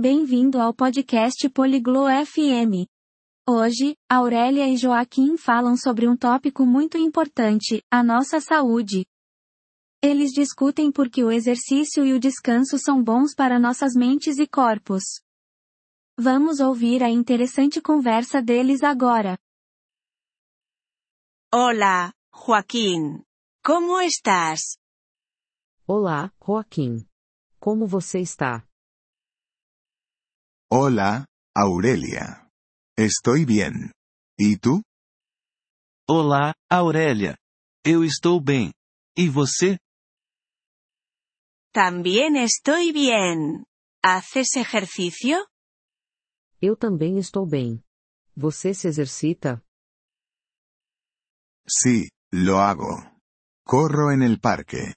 Bem-vindo ao podcast Poliglo FM. Hoje, Aurélia e Joaquim falam sobre um tópico muito importante, a nossa saúde. Eles discutem por que o exercício e o descanso são bons para nossas mentes e corpos. Vamos ouvir a interessante conversa deles agora. Hola, Joaquín. ¿Cómo estás? Olá, Joaquim. Como você está? Hola, Aurelia. Estoy bien. ¿Y tú? Olá, Aurélia. Eu estou bem. E você? También estoy bien. ¿Haces ejercicio? Eu também estou bem. Você se exercita? Sí, lo hago. Corro en el parque.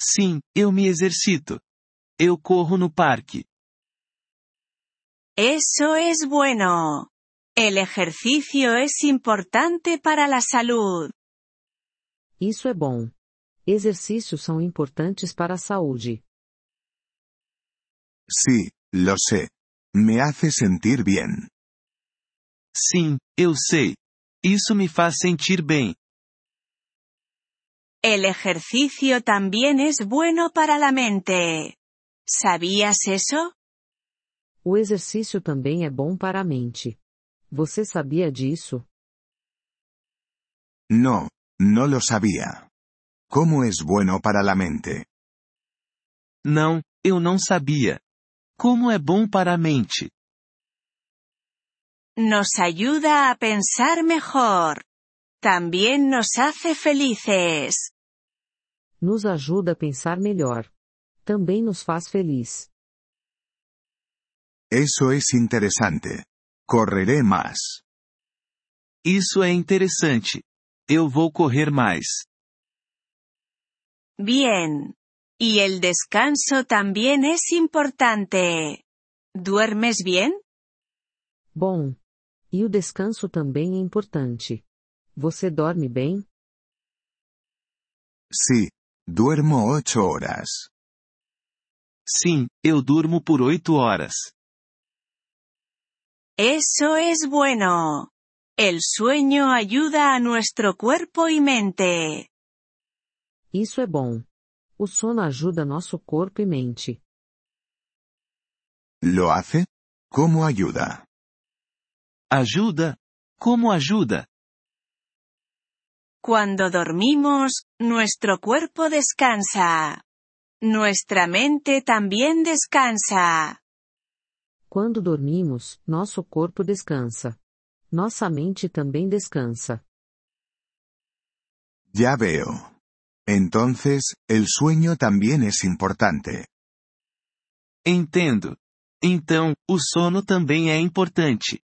Sim, eu me exercito. Eu corro no parque. Eso es bueno. El ejercicio es importante para la salud. Isso é bom. Exercícios são importantes para a saúde. Sí, lo sé. Me hace sentir bien. Sim, eu sei. Isso me faz sentir bem. El ejercicio también es bueno para la mente. ¿Sabías eso? O exercício também é bom para a mente. Você sabia disso? No, no lo sabía. ¿Cómo es bueno para la mente? Não, eu não sabia. Como é bom para a mente. Nos ayuda a pensar mejor. También nos hace felices. Nos ajuda a pensar melhor. Também nos faz feliz. Eso es interesante. Correré más. Isso é interessante. Eu vou correr mais. Bien. Y el descanso también es importante. ¿Duermes bien? Bom. E o descanso também é importante. Você dorme bem? Sí, duermo ocho horas. Sim, eu durmo por oito horas. Eso es bueno. El sueño ayuda a nuestro cuerpo y mente. Isso é bom. O sono ajuda nosso corpo e mente. ¿Lo hace? ¿Cómo ayuda? Ajuda? Como ajuda? Cuando dormimos, nuestro cuerpo descansa. Nuestra mente también descansa. Quando dormimos, nosso corpo descansa. Nossa mente também descansa. Ya veo. Entonces, el sueño también es importante. Entendo. Então, o sono também é importante.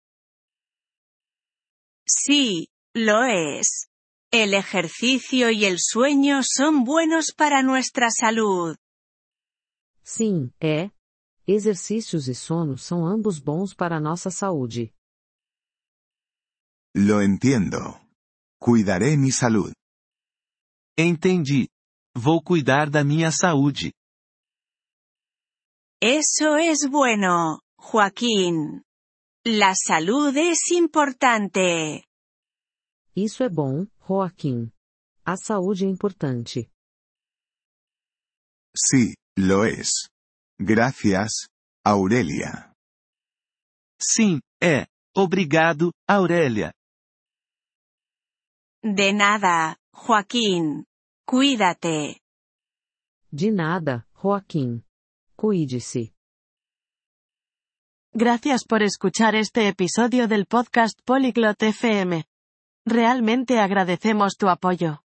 Sí, lo es. El ejercicio y el sueño son buenos para nuestra salud. Sim, é. Exercícios e sono são ambos bons para a nossa saúde. Lo entiendo. Cuidaré mi salud. Entendi. Vou cuidar da minha saúde. Eso es bueno, Joaquín. La salud es importante. Isso é bom, Joaquim. A saúde é importante. Sí, lo es. Gracias, Aurelia. Sim, é. Obrigado, Aurélia. De nada, Joaquín. Cuídate. De nada, Joaquim. Cuide-se. Gracias por escuchar este episodio del podcast Polyglot FM. Realmente agradecemos tu apoyo.